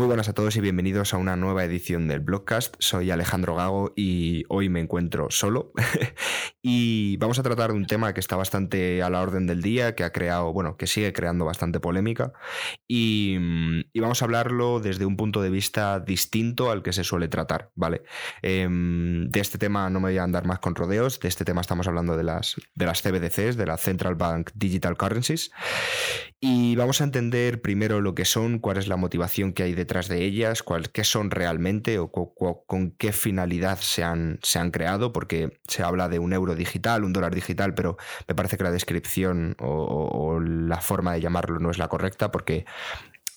Muy buenas a todos y bienvenidos a una nueva edición del Blogcast. Soy Alejandro Gago y hoy me encuentro solo. y vamos a tratar un tema que está bastante a la orden del día, que ha creado, bueno, que sigue creando bastante polémica. Y, vamos a hablarlo desde un punto de vista distinto al que se suele tratar, ¿vale? Em, de este tema no me voy a andar más con rodeos. De este tema estamos hablando de las, de las CBDCs, de la Central Bank Digital Currencies. Y vamos a entender primero lo que son, cuál es la motivación que hay detrás de ellas, cuál, qué son realmente o con qué finalidad se han, se han creado, porque se habla de un euro digital, un dólar digital, pero me parece que la descripción o, la forma de llamarlo no es la correcta, porque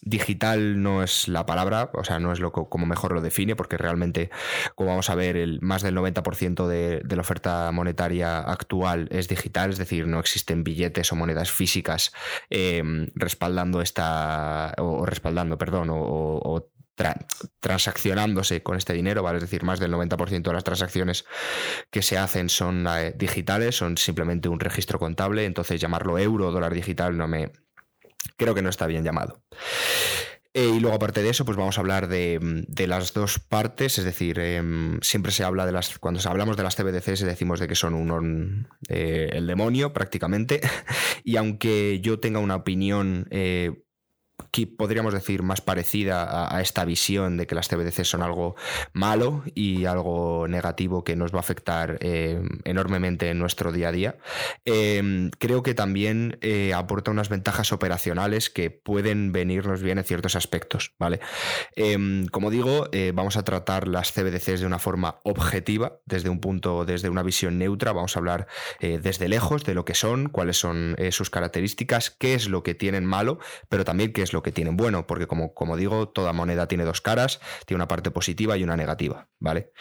digital no es la palabra, o sea, no es lo como mejor lo define, porque realmente, como vamos a ver, el, más del 90% de, de, la oferta monetaria actual es digital, es decir, no existen billetes o monedas físicas em, respaldando esta, o, respaldando, perdón, o, transaccionándose con este dinero, ¿vale? Es decir, más del 90% de las transacciones que se hacen son eh, digitales, son simplemente un registro contable, entonces llamarlo euro o dólar digital no me, creo que no está bien llamado. Eh, y luego, aparte de eso, pues vamos a hablar de, las dos partes, es decir, em, siempre se habla de las. Cuando hablamos de las CBDCs, decimos de que son un, eh, el demonio prácticamente. y aunque yo tenga una opinión eh, podríamos decir, más parecida a, esta visión de que las CBDC son algo malo y algo negativo que nos va a afectar eh, enormemente en nuestro día a día. Em, creo que también eh, aporta unas ventajas operacionales que pueden venirnos bien en ciertos aspectos, ¿vale? Em, como digo, eh, vamos a tratar las CBDCs de una forma objetiva, desde un punto, desde una visión neutra, vamos a hablar desde lejos de lo que son, cuáles son sus características, qué es lo que tienen malo, pero también qué es lo que tienen bueno, porque como, como digo, toda moneda tiene dos caras, tiene una parte positiva y una negativa, ¿vale?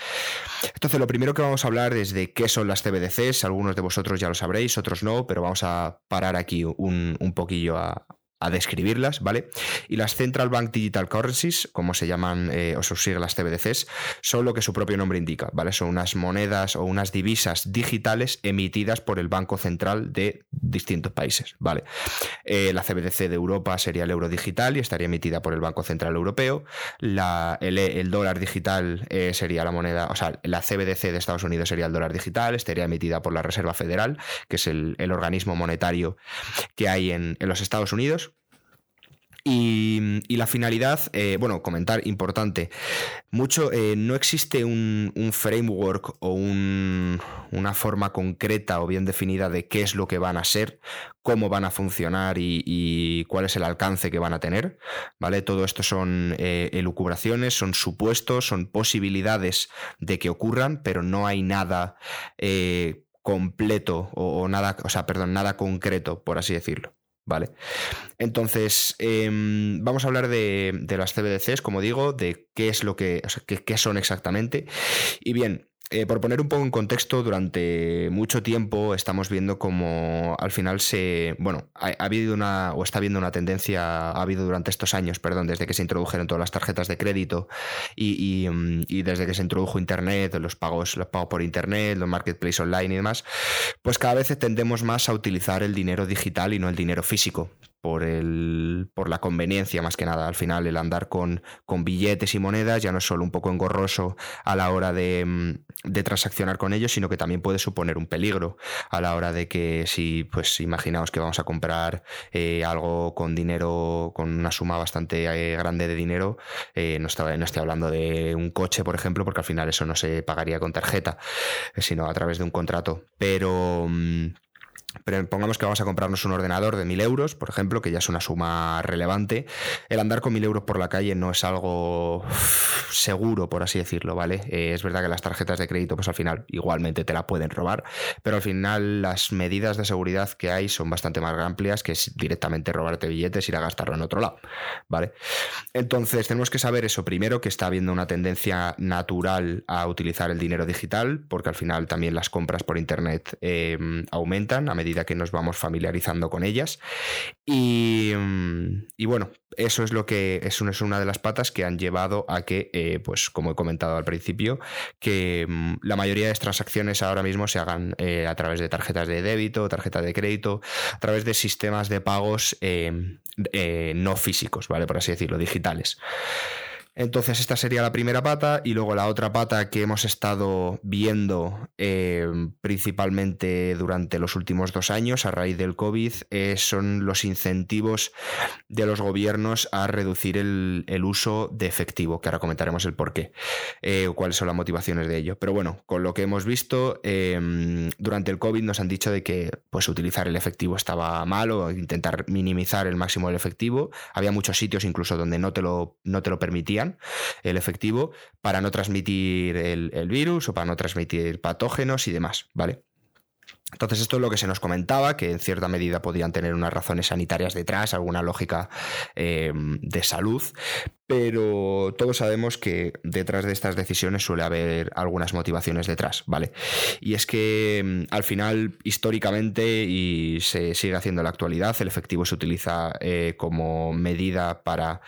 Entonces, lo primero que vamos a hablar es de qué son las CBDCs, algunos de vosotros ya lo sabréis, otros no, pero vamos a parar aquí un, un poquillo a, a describirlas, ¿vale? Y las Central Bank Digital Currencies, como se llaman eh, o sus siglas CBDCs, son lo que su propio nombre indica, ¿vale? Son unas monedas o unas divisas digitales emitidas por el Banco Central de distintos países, ¿vale? Eh, la CBDC de Europa sería el euro digital y estaría emitida por el Banco Central Europeo. La, el, dólar digital eh, sería la moneda, o sea, la CBDC de Estados Unidos sería el dólar digital, estaría emitida por la Reserva Federal, que es el, organismo monetario que hay en los Estados Unidos. Y, la finalidad, eh, bueno, comentar importante, mucho, eh, no existe un, framework o una forma concreta o bien definida de qué es lo que van a ser, cómo van a funcionar y, cuál es el alcance que van a tener, ¿vale? Todo esto son eh, elucubraciones, son supuestos, son posibilidades de que ocurran, pero no hay nada completo o, o nada, o sea, perdón, nada concreto, por así decirlo. ¿Vale? Entonces, em, vamos a hablar de, las CBDCs, como digo, de qué es lo que, qué, son exactamente. Y bien, eh, por poner un poco en contexto, durante mucho tiempo estamos viendo como al final se. Bueno, ha, habido una. o está habiendo una tendencia. Ha habido durante estos años, perdón, desde que se introdujeron todas las tarjetas de crédito y, y, desde que se introdujo Internet, los pagos, los pagos por Internet, los marketplaces online y demás, pues cada vez tendemos más a utilizar el dinero digital y no el dinero físico por, el, por la conveniencia más que nada. Al final el andar con, con, billetes y monedas ya no es solo un poco engorroso a la hora de, mm, de, transaccionar con ellos, sino que también puede suponer un peligro a la hora de que si, pues imaginaos que vamos a comprar eh, algo con dinero, con una suma bastante eh, grande de dinero, eh, no, estoy, no estoy hablando de un coche, por ejemplo, porque al final eso no se pagaría con tarjeta, sino a través de un contrato. Pero... Mm, pero pongamos que vamos a comprarnos un ordenador de 1000 euros, por ejemplo, que ya es una suma relevante. El andar con 1000 euros por la calle no es algo seguro, por así decirlo, ¿vale? Eh, es verdad que las tarjetas de crédito, pues al final igualmente te la pueden robar, pero al final las medidas de seguridad que hay son bastante más amplias que directamente robarte billetes y ir a gastarlo en otro lado, ¿vale? Entonces tenemos que saber eso primero, que está habiendo una tendencia natural a utilizar el dinero digital, porque al final también las compras por internet eh, aumentan a medida que nos vamos familiarizando con ellas. Y, mm, y bueno, eso es lo que es una, es una de las patas que han llevado a que, eh, pues como he comentado al principio, que mm, la mayoría de las transacciones ahora mismo se hagan eh, a través de tarjetas de débito, tarjetas de crédito, a través de sistemas de pagos eh, no físicos, ¿vale? Por así decirlo, digitales. Entonces esta sería la primera pata y luego la otra pata que hemos estado viendo eh, principalmente durante los últimos dos años a raíz del COVID eh, son los incentivos de los gobiernos a reducir el, uso de efectivo, que ahora comentaremos el por qué, eh, cuáles son las motivaciones de ello. Pero bueno, con lo que hemos visto em, durante el COVID nos han dicho de que pues, utilizar el efectivo estaba mal o intentar minimizar el máximo del efectivo. Había muchos sitios incluso donde no te lo, no te lo el efectivo, para no transmitir el, virus o para no transmitir patógenos y demás, ¿vale? Entonces esto es lo que se nos comentaba, que en cierta medida podían tener unas razones sanitarias detrás, alguna lógica em, de salud, pero todos sabemos que detrás de estas decisiones suele haber algunas motivaciones detrás, ¿vale? Y es que em, al final, históricamente, y se sigue haciendo en la actualidad, el efectivo se utiliza eh, como medida para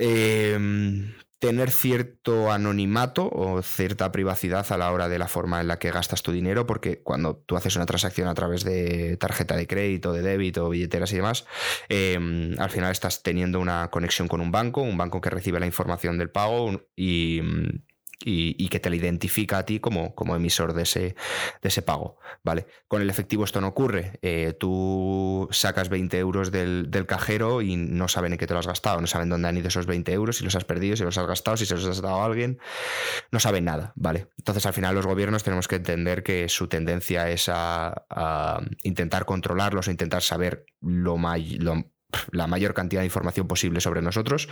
Em, tener cierto anonimato o cierta privacidad a la hora de la forma en la que gastas tu dinero, porque cuando tú haces una transacción a través de tarjeta de crédito, de débito, billeteras y demás, em, al final estás teniendo una conexión con un banco, un banco que recibe la información del pago y y, que te la identifica a ti como, como emisor de ese, de ese pago. ¿vale? Con el efectivo esto no ocurre. Eh, tú sacas 20 euros del, cajero y no saben en qué te lo has gastado, no saben dónde han ido esos 20 euros, si los has perdido, si los has gastado, si se los has dado a alguien, no saben nada. ¿vale? Entonces al final los gobiernos tenemos que entender que su tendencia es a, intentar controlarlos, o intentar saber lo la mayor cantidad de información posible sobre nosotros.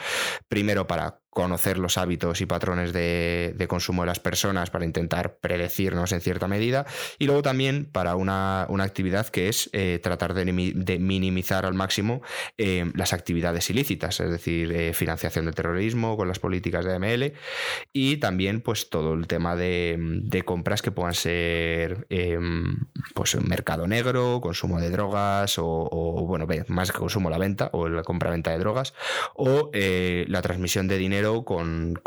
Primero para conocer los hábitos y patrones de, consumo de las personas para intentar predecirnos en cierta medida. Y luego también para una, actividad que es eh, tratar de, minimizar al máximo eh, las actividades ilícitas, es decir, eh, financiación del terrorismo con las políticas de AML y también pues todo el tema de, compras que puedan ser pues mercado negro, consumo de drogas o, bueno, más que consumo, la venta o la compra-venta de drogas o la transmisión de dinero con,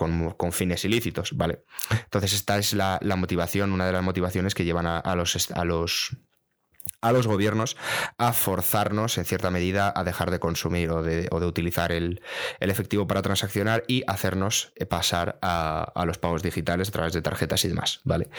fines ilícitos, ¿vale? Entonces esta es la, motivación, una de las motivaciones que llevan a, los, a los a los gobiernos a forzarnos en cierta medida a dejar de consumir o de, utilizar el, efectivo para transaccionar y hacernos pasar a, a, los pagos digitales a través de tarjetas y demás, ¿vale?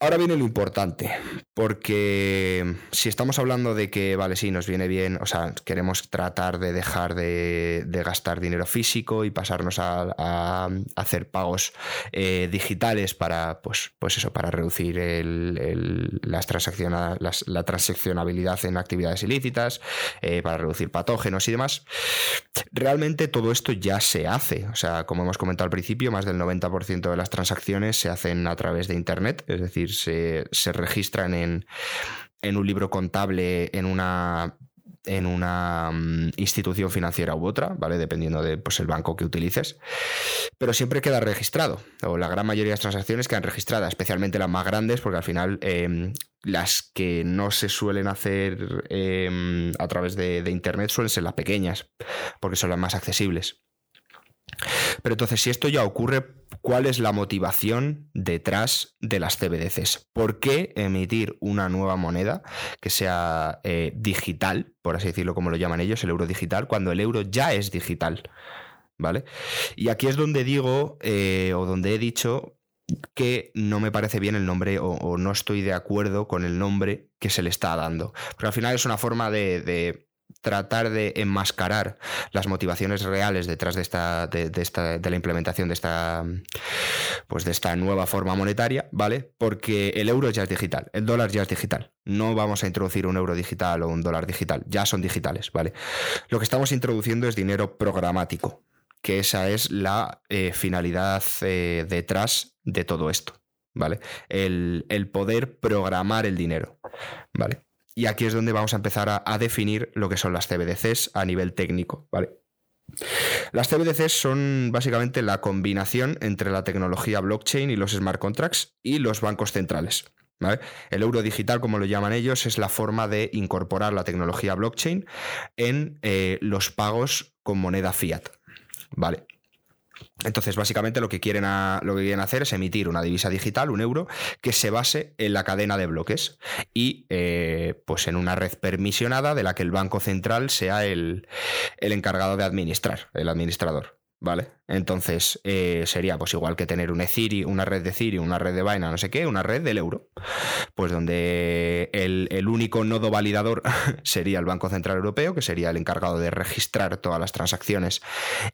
Ahora viene lo importante, porque si estamos hablando de que, vale, sí, nos viene bien, o sea, queremos tratar de dejar de, gastar dinero físico y pasarnos a, hacer pagos eh, digitales para, pues, pues eso, para reducir las la transaccionabilidad en actividades ilícitas, eh, para reducir patógenos y demás, realmente todo esto ya se hace. O sea, como hemos comentado al principio, más del 90% de las transacciones se hacen a través de Internet, es decir, se, registran en, un libro contable en una en una mm, institución financiera u otra, ¿vale? Dependiendo del pues, el banco que utilices. Pero siempre queda registrado, o la gran mayoría de las transacciones quedan registradas, especialmente las más grandes, porque al final em, las que no se suelen hacer em, a través de, de Internet suelen ser las pequeñas, porque son las más accesibles. Pero entonces, si esto ya ocurre, ¿cuál es la motivación detrás de las CBDCs? ¿Por qué emitir una nueva moneda que sea eh, digital, por así decirlo como lo llaman ellos, el euro digital, cuando el euro ya es digital? ¿Vale? Y aquí es donde digo, eh, o donde he dicho que no me parece bien el nombre o, no estoy de acuerdo con el nombre que se le está dando. Porque al final es una forma de tratar de enmascarar las motivaciones reales detrás de esta, de, esta, de la implementación de esta, pues de esta nueva forma monetaria, ¿vale? Porque el euro ya es digital, el dólar ya es digital. No vamos a introducir un euro digital o un dólar digital, ya son digitales, ¿vale? Lo que estamos introduciendo es dinero programático, que esa es la eh, finalidad eh, detrás de todo esto, ¿vale? El, el poder programar el dinero, ¿vale? Y aquí es donde vamos a empezar a, definir lo que son las CBDCs a nivel técnico, ¿vale? Las CBDCs son básicamente la combinación entre la tecnología blockchain y los smart contracts y los bancos centrales. El euro digital, como lo llaman ellos, es la forma de incorporar la tecnología blockchain en eh, los pagos con moneda fiat. ¿vale? Entonces, básicamente lo que, quieren lo que quieren hacer es emitir una divisa digital, un euro, que se base en la cadena de bloques y eh, pues en una red permisionada de la que el Banco Central sea el, encargado de administrar, el administrador. ¿Vale? Entonces eh, sería pues igual que tener un Ethereum, una red de Ethereum, una red de Binance, no sé qué, una red del euro. Pues donde el, único nodo validador sería el Banco Central Europeo, que sería el encargado de registrar todas las transacciones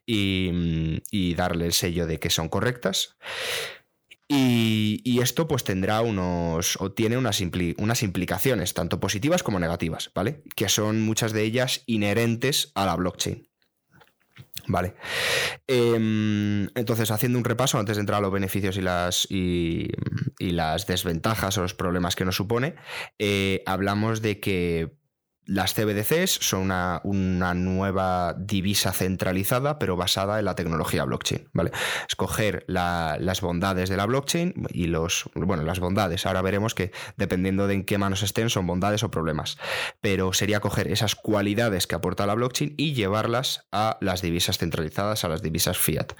y, y darle el sello de que son correctas. Y, esto pues tendrá unos, o tiene unas, unas, implicaciones, tanto positivas como negativas, ¿vale? Que son muchas de ellas inherentes a la blockchain. Vale. Em, entonces, haciendo un repaso antes de entrar a los beneficios y las, y, las desventajas o los problemas que nos supone, eh, hablamos de que las CBDCs son una, nueva divisa centralizada, pero basada en la tecnología blockchain. ¿vale? Escoger las bondades de la blockchain y los. Bueno, las bondades. Ahora veremos que dependiendo de en qué manos estén, son bondades o problemas. Pero sería coger esas cualidades que aporta la blockchain y llevarlas a las divisas centralizadas, a las divisas fiat.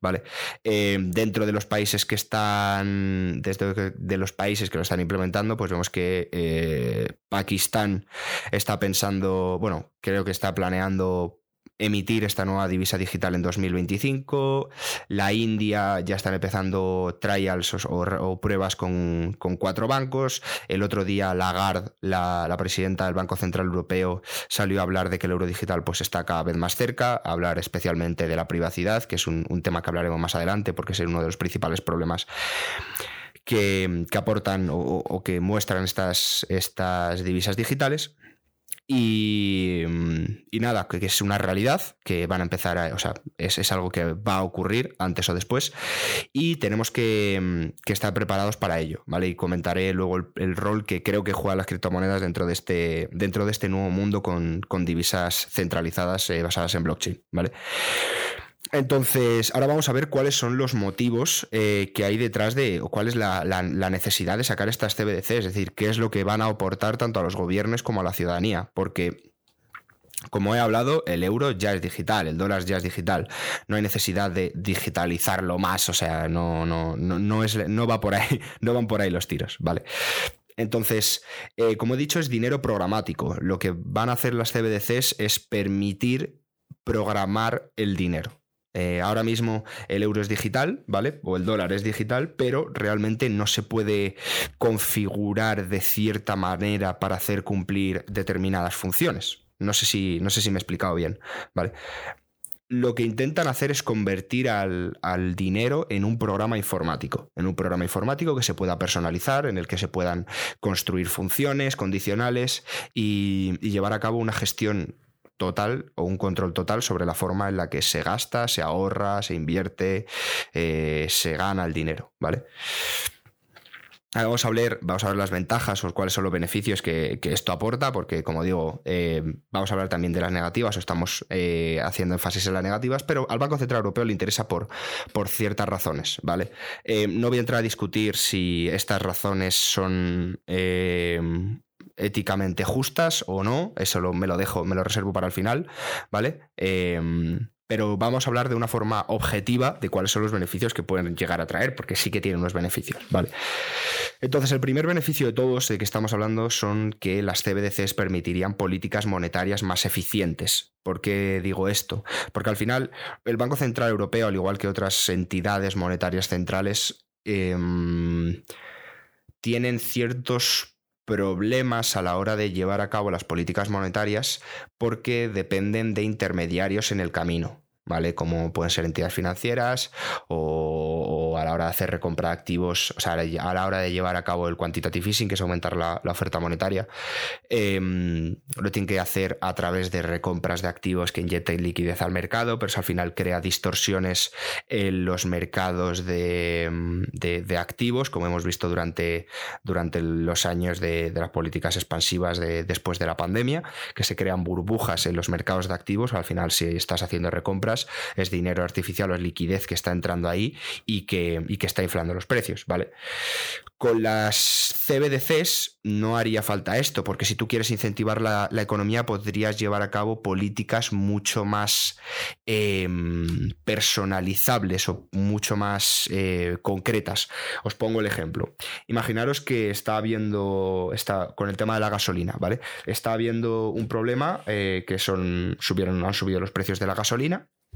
¿Vale? Eh, dentro de los países que están. Desde de los países que lo están implementando, pues vemos que eh, Pakistán está pensando, bueno, creo que está planeando emitir esta nueva divisa digital en 2025. La India ya están empezando trials o, pruebas con, cuatro bancos. El otro día Lagarde, la, la, presidenta del Banco Central Europeo, salió a hablar de que el euro digital pues, está cada vez más cerca, hablar especialmente de la privacidad, que es un, tema que hablaremos más adelante porque es uno de los principales problemas. Que, aportan o, que muestran estas, estas divisas digitales. Mm, y, nada, que, es una realidad que van a empezar a. O sea, es, algo que va a ocurrir antes o después. Y tenemos que, mm, estar preparados para ello, ¿vale? Y comentaré luego el, rol que creo que juegan las criptomonedas dentro de este, dentro de este nuevo mundo con, divisas centralizadas eh, basadas en blockchain, ¿vale? Entonces, ahora vamos a ver cuáles son los motivos eh, que hay detrás de, o cuál es la, necesidad de sacar estas CBDC, es decir, qué es lo que van a aportar tanto a los gobiernos como a la ciudadanía, porque como he hablado, el euro ya es digital, el dólar ya es digital. No hay necesidad de digitalizarlo más, o sea, no, no, no, es, no va por ahí, no van por ahí los tiros, ¿vale? Entonces, eh, como he dicho, es dinero programático. Lo que van a hacer las CBDCs es permitir programar el dinero. Eh, ahora mismo el euro es digital, ¿vale? O el dólar es digital, pero realmente no se puede configurar de cierta manera para hacer cumplir determinadas funciones. No sé si, no sé si me he explicado bien, ¿vale? Lo que intentan hacer es convertir al, dinero en un programa informático, en un programa informático que se pueda personalizar, en el que se puedan construir funciones condicionales y llevar a cabo una gestión total o un control total sobre la forma en la que se gasta, se ahorra, se invierte, eh, se gana el dinero, ¿vale? Ahora vamos a, hablar, vamos a ver las ventajas o cuáles son los beneficios que, esto aporta, porque como digo, eh, vamos a hablar también de las negativas o estamos eh, haciendo énfasis en las negativas, pero al Banco Central Europeo le interesa por, por ciertas razones, ¿vale? no voy a entrar a discutir si estas razones son éticamente justas o no, eso me lo dejo, me lo reservo para el final, ¿vale? Em, pero vamos a hablar de una forma objetiva de cuáles son los beneficios que pueden llegar a traer, porque sí que tienen unos beneficios, ¿vale? Entonces, el primer beneficio de todos de que estamos hablando son que las CBDCs permitirían políticas monetarias más eficientes. ¿Por qué digo esto? Porque al final el Banco Central Europeo, al igual que otras entidades monetarias centrales, em, tienen ciertos problemas a la hora de llevar a cabo las políticas monetarias porque dependen de intermediarios en el camino. ¿Vale? Como pueden ser entidades financieras o, a la hora de hacer recompra de activos, o sea, a la hora de llevar a cabo el quantitative easing, que es aumentar la, oferta monetaria, em, lo tienen que hacer a través de recompras de activos que inyecten liquidez al mercado, pero eso al final crea distorsiones en los mercados de, activos, como hemos visto durante, durante los años de, las políticas expansivas después de la pandemia, que se crean burbujas en los mercados de activos, al final si estás haciendo recompras, es dinero artificial o es liquidez que está entrando ahí y que, que está inflando los precios, ¿vale? Con las CBDCs no haría falta esto, porque si tú quieres incentivar la, economía podrías llevar a cabo políticas mucho más em, personalizables o mucho más eh, concretas. Os pongo el ejemplo. Imaginaros que está habiendo, está, con el tema de la gasolina, ¿vale? Está habiendo un problema eh, que son, subieron, han subido los precios de la gasolina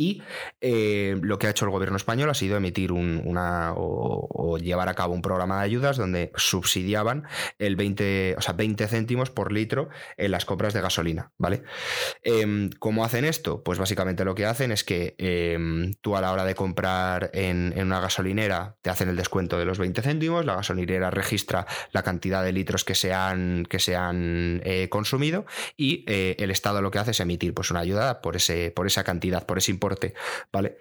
Y eh, lo que ha hecho el gobierno español ha sido emitir un, una o, llevar a cabo un programa de ayudas donde subsidiaban el 20, o sea, 20 céntimos por litro en las compras de gasolina, ¿vale? Em, ¿Cómo hacen esto? Pues básicamente lo que hacen es que em, tú a la hora de comprar en, una gasolinera te hacen el descuento de los 20 céntimos, la gasolinera registra la cantidad de litros que se han, que se han eh, consumido y eh, el Estado lo que hace es emitir pues, una ayuda por, ese, por esa cantidad, por ese importe, ¿vale?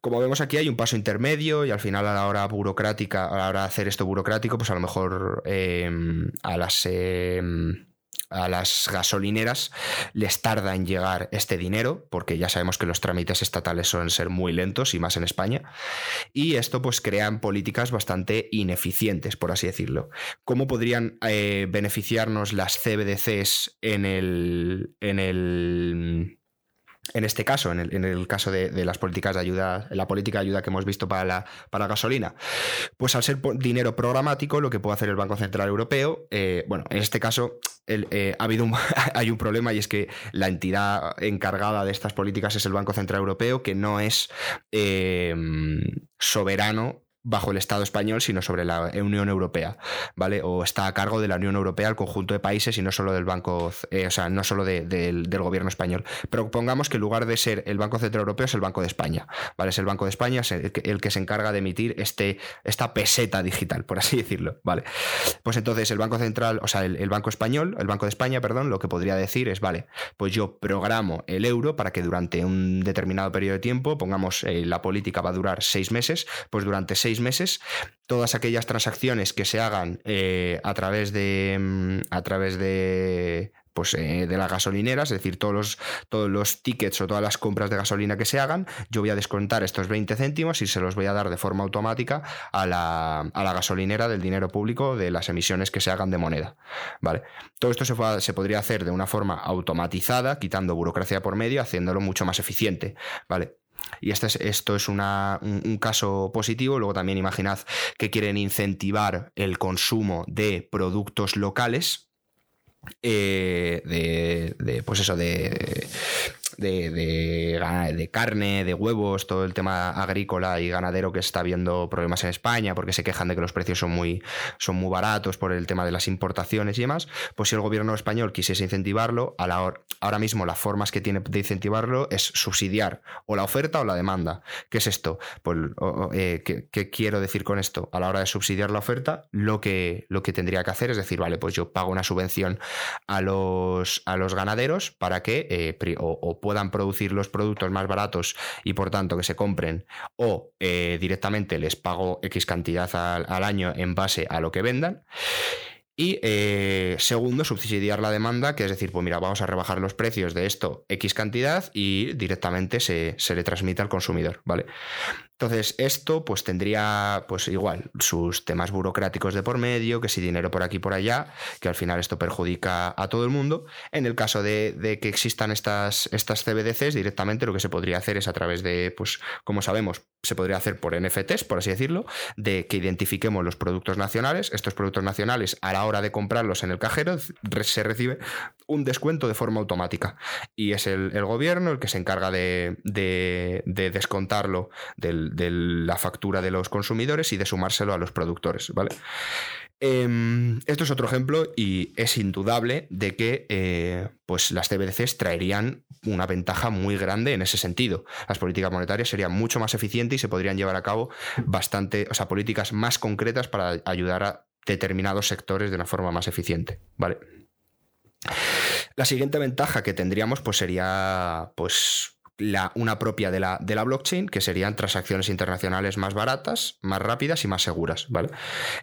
Como vemos aquí hay un paso intermedio y al final a la hora burocrática, a la hora de hacer esto burocrático, pues a lo mejor em, a las em, a las gasolineras les tarda en llegar este dinero, porque ya sabemos que los trámites estatales suelen ser muy lentos y más en España, y esto pues crean políticas bastante ineficientes, por así decirlo. ¿Cómo podrían eh, beneficiarnos las CBDCs en el, en el en este caso, en el, caso de, las políticas de ayuda, la política de ayuda que hemos visto para la, gasolina, pues al ser dinero programático, lo que puede hacer el Banco Central Europeo, eh, bueno, en este caso eh, ha habido hay un problema y es que la entidad encargada de estas políticas es el Banco Central Europeo, que no es eh, soberano bajo el Estado español, sino sobre la Unión Europea, ¿vale? O está a cargo de la Unión Europea, el conjunto de países y no solo del Banco, eh, o sea, no solo del gobierno español. Pero pongamos que en lugar de ser el Banco Central Europeo es el Banco de España, ¿vale? Es el Banco de España el que, se encarga de emitir este, esta peseta digital, por así decirlo, ¿vale? Pues entonces el Banco Central, o sea, el, Banco Español, el Banco de España, perdón, lo que podría decir es, vale, pues yo programo el euro para que durante un determinado periodo de tiempo, pongamos, eh, la política va a durar seis meses, pues durante seis meses, todas aquellas transacciones que se hagan eh, a través de mm, a través de pues, eh, de las gasolineras, es decir, todos los, todos los tickets o todas las compras de gasolina que se hagan, yo voy a descontar estos 20 céntimos y se los voy a dar de forma automática a la, gasolinera del dinero público de las emisiones que se hagan de moneda. ¿vale? Todo esto se, se podría hacer de una forma automatizada, quitando burocracia por medio, haciéndolo mucho más eficiente. ¿vale? Y este es, esto es un, caso positivo. Luego también imaginad que quieren incentivar el consumo de productos locales. Eh, de, pues eso, de, de, carne, de huevos, todo el tema agrícola y ganadero que está viendo problemas en España porque se quejan de que los precios son muy, son muy baratos por el tema de las importaciones y demás, pues si el gobierno español quisiese incentivarlo, a la ahora mismo las formas que tiene de incentivarlo es subsidiar o la oferta o la demanda. ¿Qué es esto? Pues, eh, ¿qué, quiero decir con esto? A la hora de subsidiar la oferta, lo que, lo que tendría que hacer es decir, vale, pues yo pago una subvención a los, a los ganaderos para que eh, o, puedan producir los productos más baratos y por tanto que se compren o eh, directamente les pago X cantidad al, año en base a lo que vendan. Y eh, segundo, subsidiar la demanda, que es decir, pues mira, vamos a rebajar los precios de esto X cantidad y directamente se, se le transmite al consumidor, ¿vale? Entonces, esto pues tendría pues igual sus temas burocráticos de por medio, que si dinero por aquí por allá, que al final esto perjudica a todo el mundo. En el caso de, que existan estas, estas CBDCs, directamente lo que se podría hacer es a través de, pues como sabemos, se podría hacer por NFTs, por así decirlo, de que identifiquemos los productos nacionales. Estos productos nacionales, a la hora de comprarlos en el cajero, se recibe un descuento de forma automática. Y es el, gobierno el que se encarga de, de descontarlo del de la factura de los consumidores y de sumárselo a los productores, ¿vale? Em, esto es otro ejemplo y es indudable de que eh, pues las CBDCs traerían una ventaja muy grande en ese sentido. Las políticas monetarias serían mucho más eficientes y se podrían llevar a cabo bastante, o sea, políticas más concretas para ayudar a determinados sectores de una forma más eficiente. ¿vale? La siguiente ventaja que tendríamos pues sería pues una propia de la, de la blockchain, que serían transacciones internacionales más baratas, más rápidas y más seguras, ¿vale?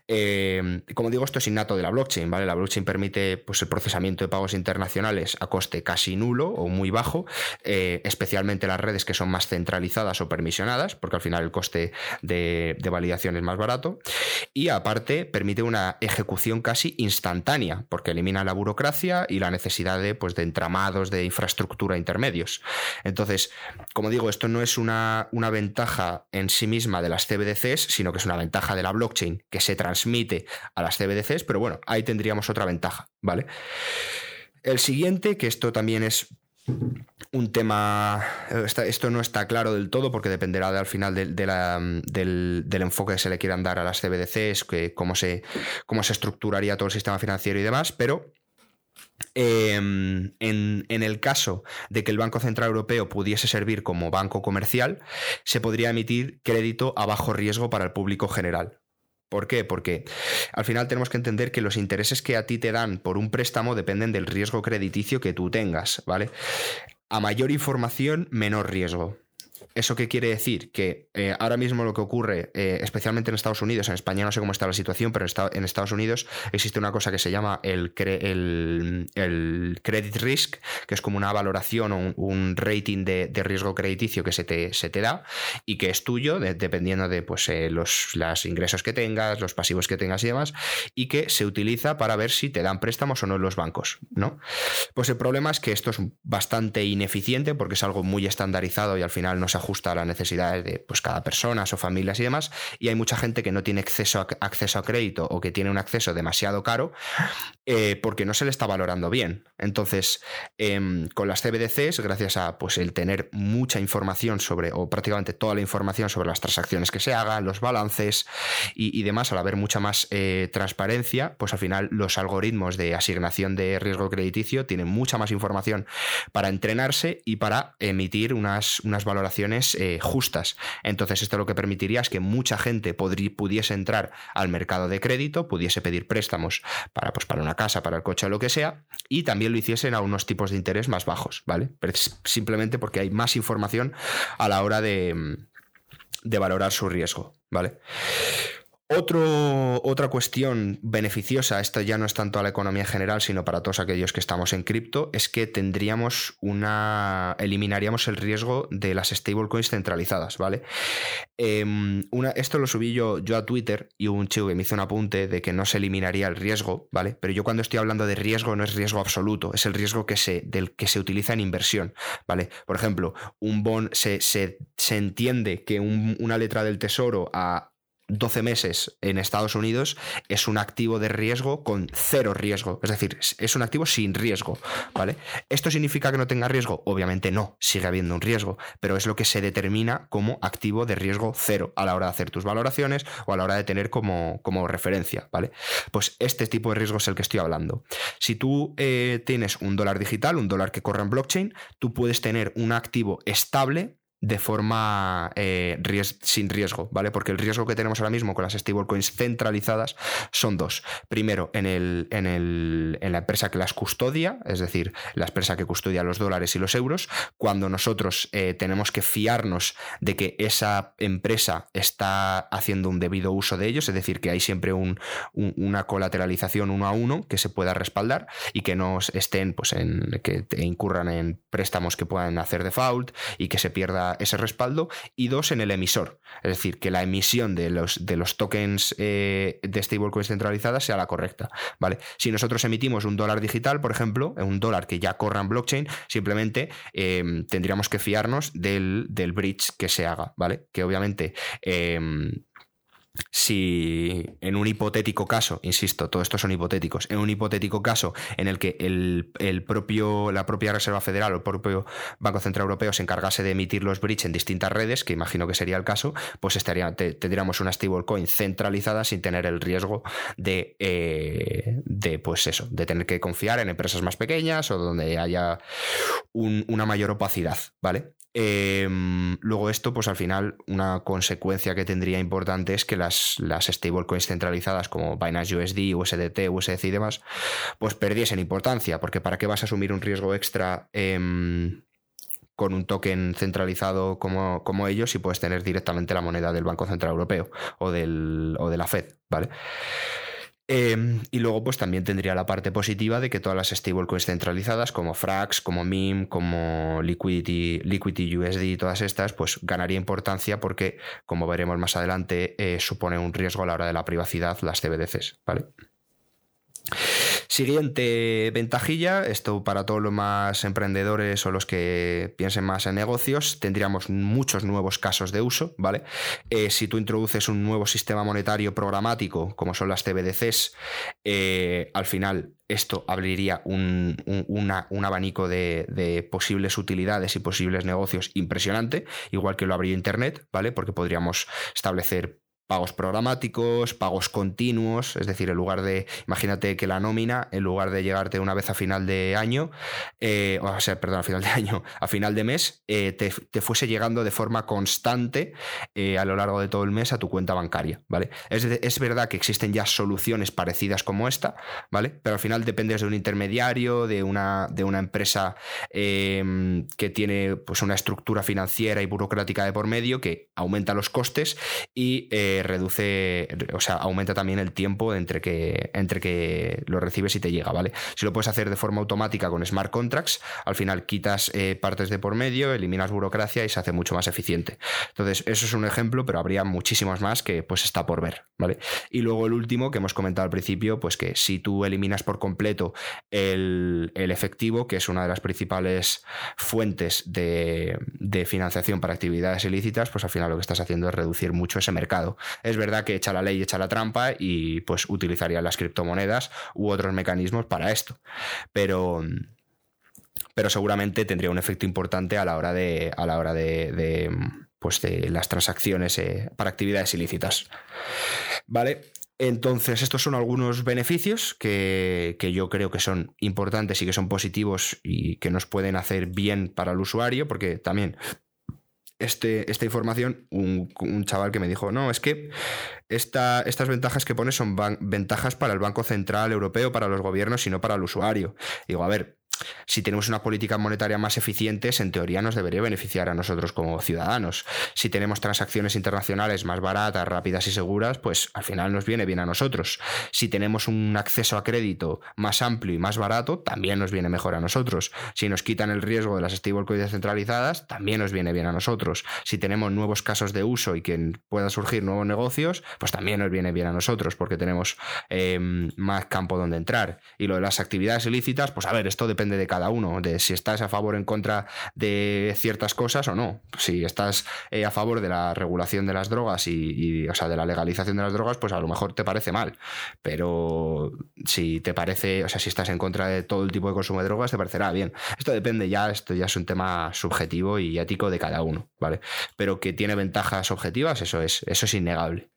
Eh, como digo, esto es innato de la blockchain, ¿vale? La blockchain permite pues, el procesamiento de pagos internacionales a coste casi nulo o muy bajo, eh, especialmente las redes que son más centralizadas o permisionadas, porque al final el coste de, validación es más barato, y aparte permite una ejecución casi instantánea, porque elimina la burocracia y la necesidad de, pues, de entramados de infraestructura intermedios. Entonces, como digo, esto no es una, una ventaja en sí misma de las CBDCs, sino que es una ventaja de la blockchain que se transmite a las CBDCs, pero bueno, ahí tendríamos otra ventaja, ¿vale? El siguiente, que esto también es un tema, esto no está claro del todo porque dependerá al final del, enfoque que se le quieran dar a las CBDCs, que cómo, se, cómo se estructuraría todo el sistema financiero y demás, pero em, en, en, el caso de que el Banco Central Europeo pudiese servir como banco comercial, se podría emitir crédito a bajo riesgo para el público general. ¿Por qué? Porque al final tenemos que entender que los intereses que a ti te dan por un préstamo dependen del riesgo crediticio que tú tengas, ¿vale? A mayor información, menor riesgo. ¿Eso qué quiere decir? Que eh, ahora mismo lo que ocurre, eh, especialmente en Estados Unidos, en España no sé cómo está la situación, pero en Estados Unidos existe una cosa que se llama el, el, credit risk, que es como una valoración o un, rating de, riesgo crediticio que se te, se te, da y que es tuyo, dependiendo de pues, eh, los, ingresos que tengas, los pasivos que tengas y demás, y que se utiliza para ver si te dan préstamos o no en los bancos. ¿no? Pues el problema es que esto es bastante ineficiente porque es algo muy estandarizado y al final no se ajusta a las necesidades de pues, cada persona, o familias y demás, y hay mucha gente que no tiene acceso acceso a crédito o que tiene un acceso demasiado caro eh, porque no se le está valorando bien. Entonces, em, con las CBDCs, gracias a pues, el tener mucha información sobre, o prácticamente toda la información sobre las transacciones que se hagan, los balances y, demás, al haber mucha más eh, transparencia, pues al final los algoritmos de asignación de riesgo crediticio tienen mucha más información para entrenarse y para emitir unas, unas valoraciones eh, justas. Entonces esto lo que permitiría es que mucha gente pudiese entrar al mercado de crédito, pudiese pedir préstamos para, pues, para una casa, para el coche o lo que sea, y también lo hiciesen a unos tipos de interés más bajos, ¿vale? simplemente porque hay más información a la hora de, de valorar su riesgo, ¿vale? Otro, otra cuestión beneficiosa, esto ya no es tanto a la economía general, sino para todos aquellos que estamos en cripto, es que tendríamos una. eliminaríamos el riesgo de las stablecoins centralizadas, ¿vale? Em, esto lo subí yo, yo a Twitter y un chico que me hizo un apunte de que no se eliminaría el riesgo, ¿vale? Pero yo cuando estoy hablando de riesgo no es riesgo absoluto, es el riesgo que se, del que se utiliza en inversión, ¿vale? Por ejemplo, un bond se, se, entiende que una letra del tesoro a 12 meses en Estados Unidos es un activo de riesgo con cero riesgo. Es decir, es un activo sin riesgo. ¿Vale? ¿Esto significa que no tenga riesgo? Obviamente no, sigue habiendo un riesgo, pero es lo que se determina como activo de riesgo cero a la hora de hacer tus valoraciones o a la hora de tener como, como referencia. ¿Vale? Pues este tipo de riesgo es el que estoy hablando. Si tú eh, tienes un dólar digital, un dólar que corre en blockchain, tú puedes tener un activo estable de forma eh, sin riesgo, ¿vale? Porque el riesgo que tenemos ahora mismo con las stablecoins centralizadas son dos. Primero, en, el, en, el, en la empresa que las custodia, es decir, la empresa que custodia los dólares y los euros, cuando nosotros eh, tenemos que fiarnos de que esa empresa está haciendo un debido uso de ellos, es decir, que hay siempre un, una colateralización uno a uno que se pueda respaldar y que no estén, pues, en que incurran en préstamos que puedan hacer default y que se pierda ese respaldo, y dos, en el emisor. Es decir, que la emisión de los, de los tokens eh, de stablecoins centralizadas sea la correcta. ¿vale? Si nosotros emitimos un dólar digital, por ejemplo, un dólar que ya corra en blockchain, simplemente em, tendríamos que fiarnos del, del, bridge que se haga, ¿vale? Que obviamente em, si en un hipotético caso, insisto, todo esto son hipotéticos, en un hipotético caso en el que el, propio, la propia Reserva Federal o el propio Banco Central Europeo se encargase de emitir los bridge en distintas redes, que imagino que sería el caso, pues estaría, tendríamos una stablecoin centralizada sin tener el riesgo de, eh, de, pues eso, de tener que confiar en empresas más pequeñas o donde haya una mayor opacidad, ¿vale? Em, luego esto, pues al final, una consecuencia que tendría importante es que las, las stablecoins centralizadas como Binance USD, USDT, USDC y demás, pues perdiesen importancia, porque ¿para qué vas a asumir un riesgo extra em, con un token centralizado como, como, ellos si puedes tener directamente la moneda del Banco Central Europeo o, del, o de la Fed, ¿vale? Em, y luego, pues también tendría la parte positiva de que todas las stablecoins centralizadas, como Frax, como MIM, como Liquidity, Liquidity USD, todas estas, pues ganaría importancia porque, como veremos más adelante, eh, supone un riesgo a la hora de la privacidad las CBDCs, ¿vale? Siguiente ventajilla, esto para todos los más emprendedores o los que piensen más en negocios, tendríamos muchos nuevos casos de uso, ¿vale? Eh, si tú introduces un nuevo sistema monetario programático, como son las CBDCs, eh, al final esto abriría un, abanico de, de, posibles utilidades y posibles negocios impresionante, igual que lo abrió Internet, ¿vale? Porque podríamos establecer pagos programáticos, pagos continuos, es decir, en lugar de, imagínate que la nómina, en lugar de llegarte una vez a final de año, eh, o sea, perdón, a final de año, a final de mes, eh, te, fuese llegando de forma constante eh, a lo largo de todo el mes a tu cuenta bancaria, ¿vale? Es, es, verdad que existen ya soluciones parecidas como esta, ¿vale? Pero al final dependes de un intermediario, de una, de una empresa em, que tiene pues una estructura financiera y burocrática de por medio que aumenta los costes y reduce, o sea, aumenta también el tiempo entre que, entre que lo recibes y te llega, ¿vale? Si lo puedes hacer de forma automática con smart contracts, al final quitas eh, partes de por medio, eliminas burocracia y se hace mucho más eficiente. Entonces, eso es un ejemplo, pero habría muchísimos más que pues está por ver, ¿vale? Y luego el último que hemos comentado al principio, pues que si tú eliminas por completo el, efectivo, que es una de las principales fuentes de, de financiación para actividades ilícitas, pues al final lo que estás haciendo es reducir mucho ese mercado. Es verdad que echa la ley, echa la trampa y pues utilizaría las criptomonedas u otros mecanismos para esto. Pero, pero seguramente tendría un efecto importante a la hora de, a la hora de, pues de las transacciones eh, para actividades ilícitas. ¿Vale? Entonces, estos son algunos beneficios que, que, yo creo que son importantes y que son positivos y que nos pueden hacer bien para el usuario, porque también este, esta información un, chaval que me dijo, no, es que estas ventajas que pone son ventajas para el Banco Central Europeo, para los gobiernos y no para el usuario. Digo, a ver, si tenemos una política monetaria más eficiente, en teoría nos debería beneficiar a nosotros como ciudadanos. Si tenemos transacciones internacionales más baratas, rápidas y seguras, pues al final nos viene bien a nosotros. Si tenemos un acceso a crédito más amplio y más barato, también nos viene mejor a nosotros. Si nos quitan el riesgo de las stablecoins descentralizadas, también nos viene bien a nosotros. Si tenemos nuevos casos de uso y que puedan surgir nuevos negocios, pues también nos viene bien a nosotros porque tenemos eh, más campo donde entrar. Y lo de las actividades ilícitas, pues a ver, esto depende de cada uno, de si estás a favor o en contra de ciertas cosas o no. Si estás eh, a favor de la regulación de las drogas y, o sea, de la legalización de las drogas, pues a lo mejor te parece mal. Pero si te parece, o sea, si estás en contra de todo el tipo de consumo de drogas, te parecerá bien. Esto depende ya, esto ya es un tema subjetivo y ético de cada uno, ¿vale? Pero que tiene ventajas objetivas, eso es, eso es innegable.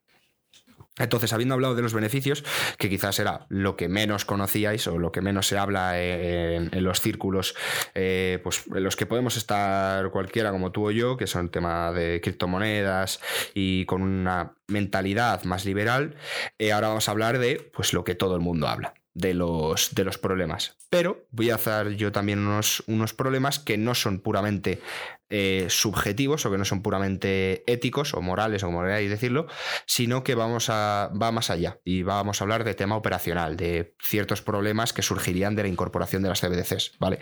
Entonces, habiendo hablado de los beneficios, que quizás era lo que menos conocíais o lo que menos se habla en, los círculos, eh, pues en los que podemos estar cualquiera como tú o yo, que son tema de criptomonedas y con una mentalidad más liberal, eh, ahora vamos a hablar de pues lo que todo el mundo habla, de los, de los problemas. Pero voy a hacer yo también unos, unos problemas que no son puramente eh, subjetivos o que no son puramente éticos o morales o como queráis decirlo, sino que vamos a, va más allá y vamos a hablar de tema operacional, de ciertos problemas que surgirían de la incorporación de las CBDCs. ¿vale?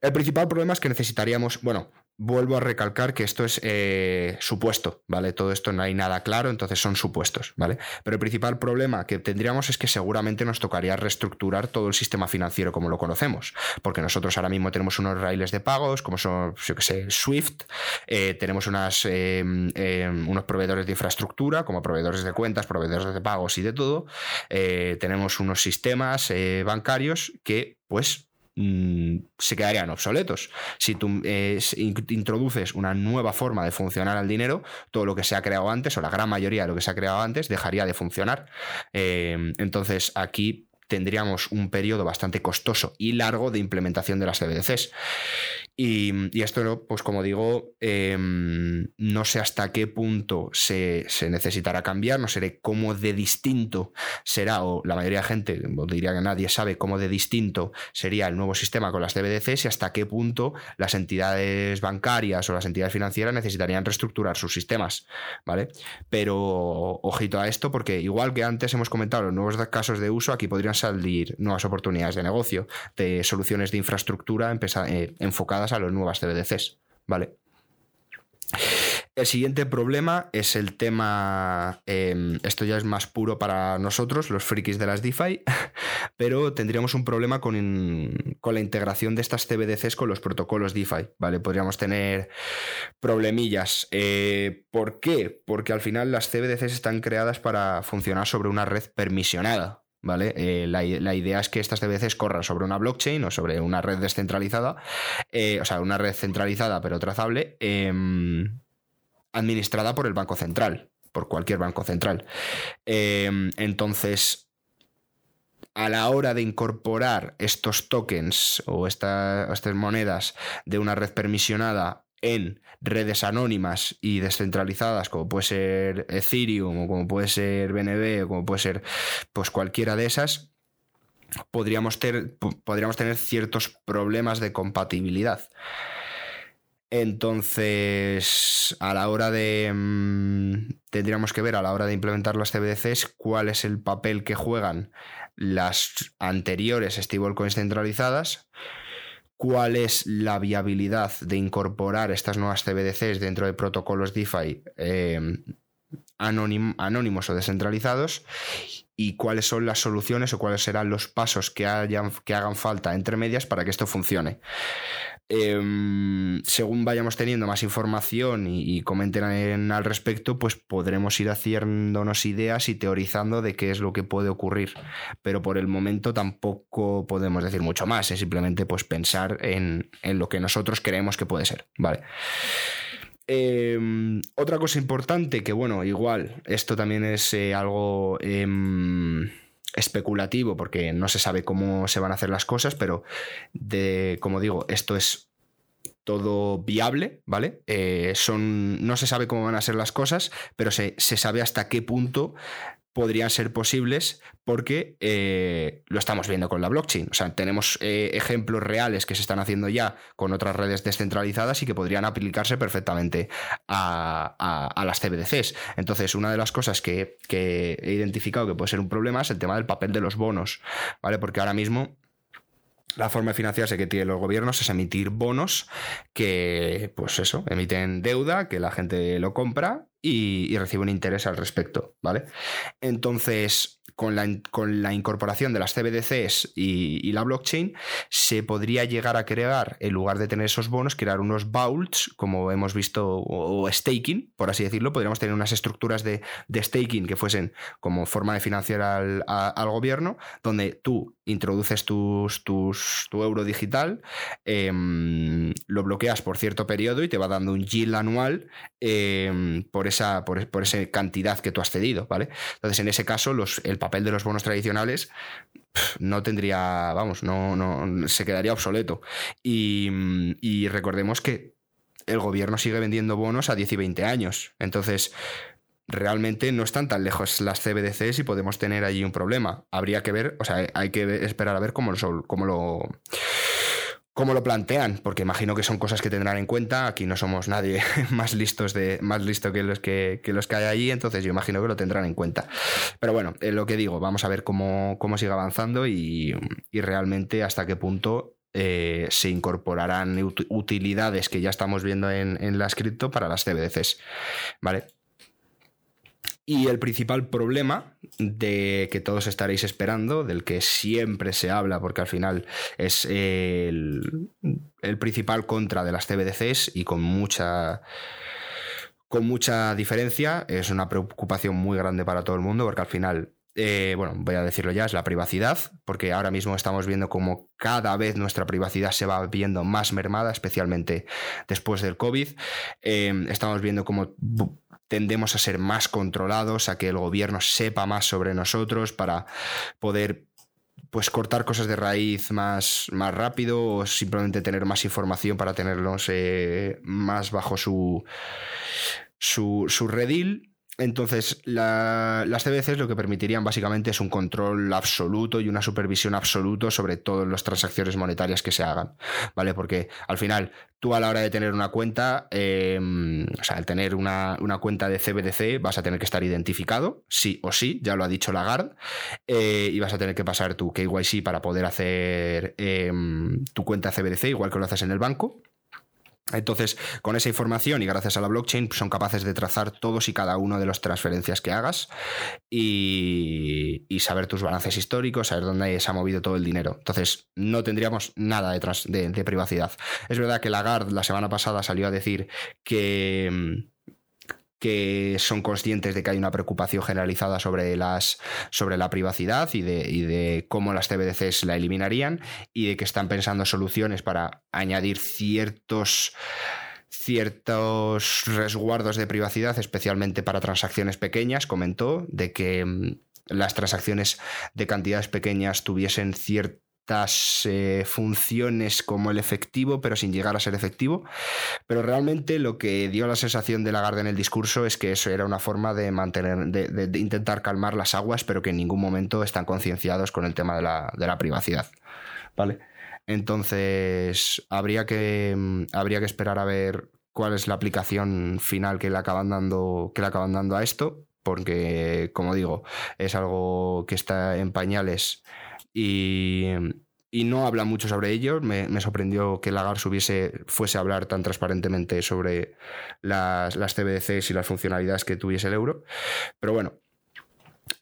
El principal problema es que necesitaríamos, bueno, vuelvo a recalcar que esto es eh, supuesto, ¿vale? Todo esto no hay nada claro, entonces son supuestos, ¿vale? Pero el principal problema que tendríamos es que seguramente nos tocaría reestructurar todo el sistema financiero como lo conocemos, porque nosotros ahora mismo tenemos unos raíles de pagos, como son, yo que sé, Swift, eh, tenemos unas, em, unos proveedores de infraestructura, como proveedores de cuentas, proveedores de pagos y de todo, eh, tenemos unos sistemas bancarios que, pues, Mm, se quedarían obsoletos. Si tú eh, introduces una nueva forma de funcionar al dinero, todo lo que se ha creado antes, o la gran mayoría de lo que se ha creado antes, dejaría de funcionar. Eh, entonces aquí tendríamos un periodo bastante costoso y largo de implementación de las CBDCs. Y, esto, pues como digo, em, no sé hasta qué punto se, necesitará cambiar, no sé cómo de distinto será, o la mayoría de gente, diría que nadie sabe cómo de distinto sería el nuevo sistema con las CBDCs y hasta qué punto las entidades bancarias o las entidades financieras necesitarían reestructurar sus sistemas, ¿vale? Pero ojito a esto porque igual que antes hemos comentado los nuevos casos de uso, aquí podrían salir nuevas oportunidades de negocio, de soluciones de infraestructura eh, enfocadas a las nuevas CBDCs, ¿vale? El siguiente problema es el tema, em, esto ya es más puro para nosotros, los frikis de las DeFi, pero tendríamos un problema con, con, la integración de estas CBDCs con los protocolos DeFi, ¿vale? Podríamos tener problemillas. Eh, ¿Por qué? Porque al final las CBDCs están creadas para funcionar sobre una red permisionada, ¿vale? Eh, la, idea es que estas CBDCs corran sobre una blockchain o sobre una red descentralizada, eh, o sea, una red centralizada pero trazable, em, administrada por el Banco Central, por cualquier banco central. Em, entonces, a la hora de incorporar estos tokens o estas monedas de una red permisionada en redes anónimas y descentralizadas, como puede ser Ethereum, o como puede ser BNB, o como puede ser pues cualquiera de esas, podríamos, podríamos tener ciertos problemas de compatibilidad. Entonces, a la hora de. Mm, tendríamos que ver a la hora de implementar las CBDCs cuál es el papel que juegan las anteriores stablecoins centralizadas cuál es la viabilidad de incorporar estas nuevas CBDCs dentro de protocolos DeFi em, anónimos o descentralizados y cuáles son las soluciones o cuáles serán los pasos que, hayan, que hagan falta entre medias para que esto funcione. Em, según vayamos teniendo más información y, comenten al respecto, pues podremos ir haciéndonos ideas y teorizando de qué es lo que puede ocurrir. Pero por el momento tampoco podemos decir mucho más, es simplemente pues pensar en, lo que nosotros creemos que puede ser. Vale. Em, otra cosa importante, que bueno, igual, esto también es eh, algo em, especulativo porque no se sabe cómo se van a hacer las cosas, pero de, como digo, esto es todo viable, ¿vale? Eh, son, no se sabe cómo van a ser las cosas, pero se, se sabe hasta qué punto podrían ser posibles porque eh, lo estamos viendo con la blockchain. O sea, tenemos eh, ejemplos reales que se están haciendo ya con otras redes descentralizadas y que podrían aplicarse perfectamente a, las CBDCs. Entonces, una de las cosas que, que, he identificado que puede ser un problema es el tema del papel de los bonos, ¿vale? Porque ahora mismo la forma de financiarse que tienen los gobiernos es emitir bonos que, pues eso, emiten deuda, que la gente lo compra y, recibe un interés al respecto, ¿vale? Entonces, con la, con la incorporación de las CBDCs y, la blockchain, se podría llegar a crear, en lugar de tener esos bonos, crear unos vaults, como hemos visto, o, staking, por así decirlo. Podríamos tener unas estructuras de, staking que fuesen como forma de financiar al, gobierno, donde tú introduces tus, tus, tu euro digital, em, lo bloqueas por cierto periodo y te va dando un yield anual em, por, esa, por, por, esa cantidad que tú has cedido, ¿vale? Entonces, en ese caso, los, el papel de los bonos tradicionales no tendría, vamos, no, no se quedaría obsoleto. Y, recordemos que el gobierno sigue vendiendo bonos a 10 y 20 años. Entonces, realmente no están tan lejos las CBDCs y podemos tener allí un problema. Habría que ver, o sea, hay que esperar a ver cómo lo, cómo lo, cómo lo plantean, porque imagino que son cosas que tendrán en cuenta. Aquí no somos nadie más listos de más listo que los que, los que hay allí, entonces yo imagino que lo tendrán en cuenta. Pero bueno, es lo que digo, vamos a ver cómo, cómo sigue avanzando y, realmente hasta qué punto eh, se incorporarán utilidades que ya estamos viendo en, en la cripto para las CBDCs. ¿Vale? Y el principal problema de que todos estaréis esperando, del que siempre se habla, porque al final es el, principal contra de las CBDCs y con mucha con mucha diferencia, es una preocupación muy grande para todo el mundo, porque al final eh, bueno, voy a decirlo ya, es la privacidad, porque ahora mismo estamos viendo como cada vez nuestra privacidad se va viendo más mermada, especialmente después del COVID. Eh, estamos viendo como tendemos a ser más controlados, a que el gobierno sepa más sobre nosotros para poder pues cortar cosas de raíz más, más rápido o simplemente tener más información para tenerlos eh, más bajo su, su, su redil. Entonces, las CBCs lo que permitirían básicamente es un control absoluto y una supervisión absoluta sobre todas las transacciones monetarias que se hagan, ¿vale? Porque al final, tú a la hora de tener una cuenta, em, o sea, al tener una, cuenta de CBDC, vas a tener que estar identificado, sí o sí, ya lo ha dicho Lagarde, eh, y vas a tener que pasar tu KYC para poder hacer em, tu cuenta CBDC, igual que lo haces en el banco. Entonces, con esa información y gracias a la blockchain, son capaces de trazar todos y cada uno de las transferencias que hagas y, saber tus balances históricos, saber dónde se ha movido todo el dinero. Entonces, no tendríamos nada de, de privacidad. Es verdad que Lagarde la semana pasada salió a decir que que son conscientes de que hay una preocupación generalizada sobre, las, sobre la privacidad y de, y de, cómo las CBDCs la eliminarían y de que están pensando soluciones para añadir ciertos ciertos resguardos de privacidad, especialmente para transacciones pequeñas, comentó, de que mm, las transacciones de cantidades pequeñas tuviesen cierto eh, funciones como el efectivo, pero sin llegar a ser efectivo. Pero realmente lo que dio la sensación de Lagarde en el discurso es que eso era una forma de mantener, de, intentar calmar las aguas, pero que en ningún momento están concienciados con el tema de la, privacidad. ¿Vale? Entonces, habría que, mm, habría que esperar a ver cuál es la aplicación final que le acaban dando, que le acaban dando a esto, porque, como digo, es algo que está en pañales y, no habla mucho sobre ello. Me, sorprendió que Lagarde hubiese, fuese a hablar tan transparentemente sobre las, las CBDCs y las funcionalidades que tuviese el euro. Pero bueno,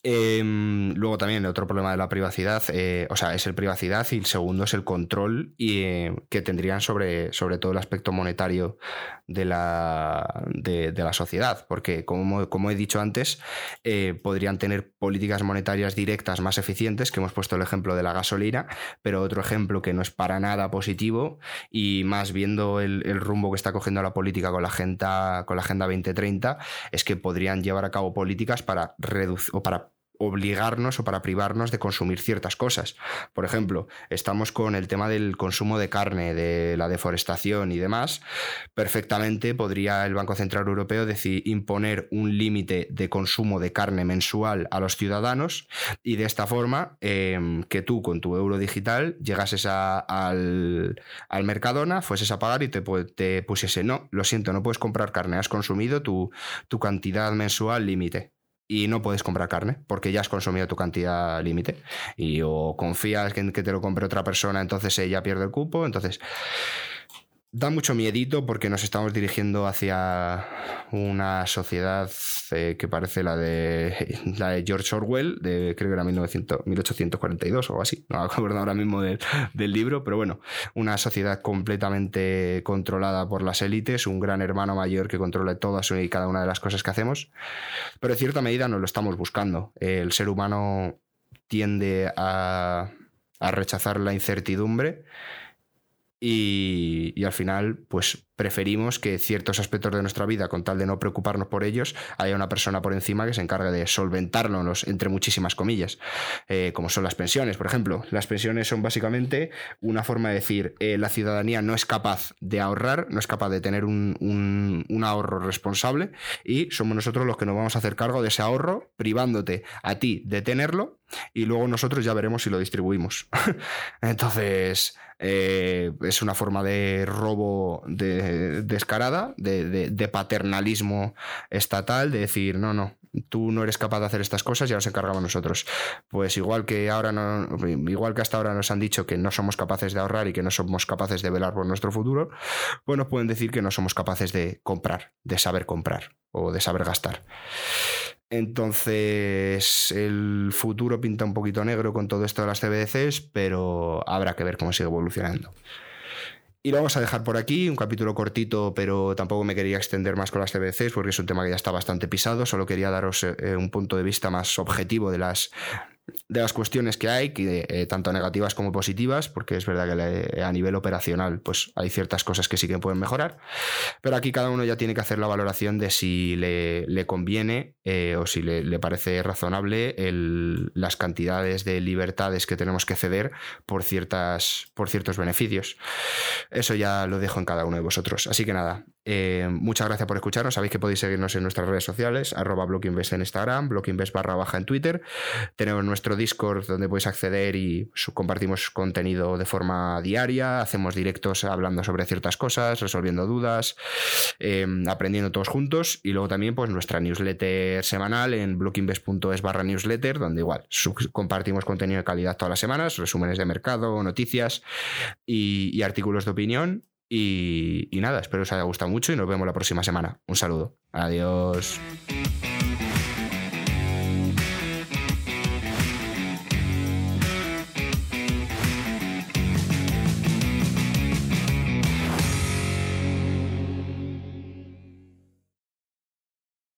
Em, luego también el otro problema de la privacidad, eh, o sea, es el privacidad y el segundo es el control y, eh, que tendrían sobre, sobre todo el aspecto monetario de la, de, la sociedad, porque como, como, he dicho antes, eh, podrían tener políticas monetarias directas más eficientes, que hemos puesto el ejemplo de la gasolina, pero otro ejemplo que no es para nada positivo y más viendo el, el rumbo que está cogiendo la política con la, agenda, con la Agenda 2030, es que podrían llevar a cabo políticas para reducir o para obligarnos o para privarnos de consumir ciertas cosas. Por ejemplo, estamos con el tema del consumo de carne, de la deforestación y demás. Perfectamente podría el Banco Central Europeo decir, imponer un límite de consumo de carne mensual a los ciudadanos y de esta forma em, que tú con tu euro digital llegases al, Mercadona, fueses a pagar y te, te pusiese, no, lo siento, no puedes comprar carne, has consumido tu, tu cantidad mensual límite y no puedes comprar carne porque ya has consumido tu cantidad límite. Y o confías en que te lo compre otra persona, entonces ella pierde el cupo, entonces Da mucho miedito porque nos estamos dirigiendo hacia una sociedad eh, que parece la de, la de George Orwell, de creo que era 1900, 1842 o así, no me acuerdo ahora mismo del libro, pero bueno, una sociedad completamente controlada por las élites, un gran hermano mayor que controla todas y cada una de las cosas que hacemos, pero en cierta medida no lo estamos buscando. El ser humano tiende a, a rechazar la incertidumbre y, al final, pues preferimos que ciertos aspectos de nuestra vida, con tal de no preocuparnos por ellos, haya una persona por encima que se encargue de solventarlos, entre muchísimas comillas, eh, como son las pensiones, por ejemplo. Las pensiones son básicamente una forma de decir, eh, la ciudadanía no es capaz de ahorrar, no es capaz de tener un, un ahorro responsable y somos nosotros los que nos vamos a hacer cargo de ese ahorro, privándote a ti de tenerlo y luego nosotros ya veremos si lo distribuimos. Entonces, eh, es una forma de robo de, descarada, de, paternalismo estatal, de decir, no, no, tú no eres capaz de hacer estas cosas, ya nos encargamos nosotros. Pues igual que ahora no, igual que hasta ahora nos han dicho que no somos capaces de ahorrar y que no somos capaces de velar por nuestro futuro, pues nos pueden decir que no somos capaces de comprar, de saber comprar o de saber gastar. Entonces, el futuro pinta un poquito negro con todo esto de las CBDCs, pero habrá que ver cómo sigue evolucionando. Y lo vamos a dejar por aquí, un capítulo cortito, pero tampoco me quería extender más con las CBDCs porque es un tema que ya está bastante pisado, solo quería daros eh, un punto de vista más objetivo de las de las cuestiones que hay, que, eh, tanto negativas como positivas, porque es verdad que a nivel operacional pues hay ciertas cosas que sí que pueden mejorar, pero aquí cada uno ya tiene que hacer la valoración de si le, conviene eh, o si le, parece razonable las cantidades de libertades que tenemos que ceder por, ciertas, por ciertos beneficios. Eso ya lo dejo en cada uno de vosotros. Así que nada, eh, muchas gracias por escucharnos. Sabéis que podéis seguirnos en nuestras redes sociales, arroba en Instagram, blockinvest barra baja en Twitter. Tenemos nuestro Discord donde podéis acceder y compartimos contenido de forma diaria, hacemos directos hablando sobre ciertas cosas, resolviendo dudas, em, aprendiendo todos juntos y luego también pues nuestra newsletter semanal en blockinvest.es barra newsletter donde igual compartimos contenido de calidad todas las semanas, resúmenes de mercado, noticias y artículos de opinión Y, nada, espero que os haya gustado mucho y nos vemos la próxima semana. Un saludo. Adiós.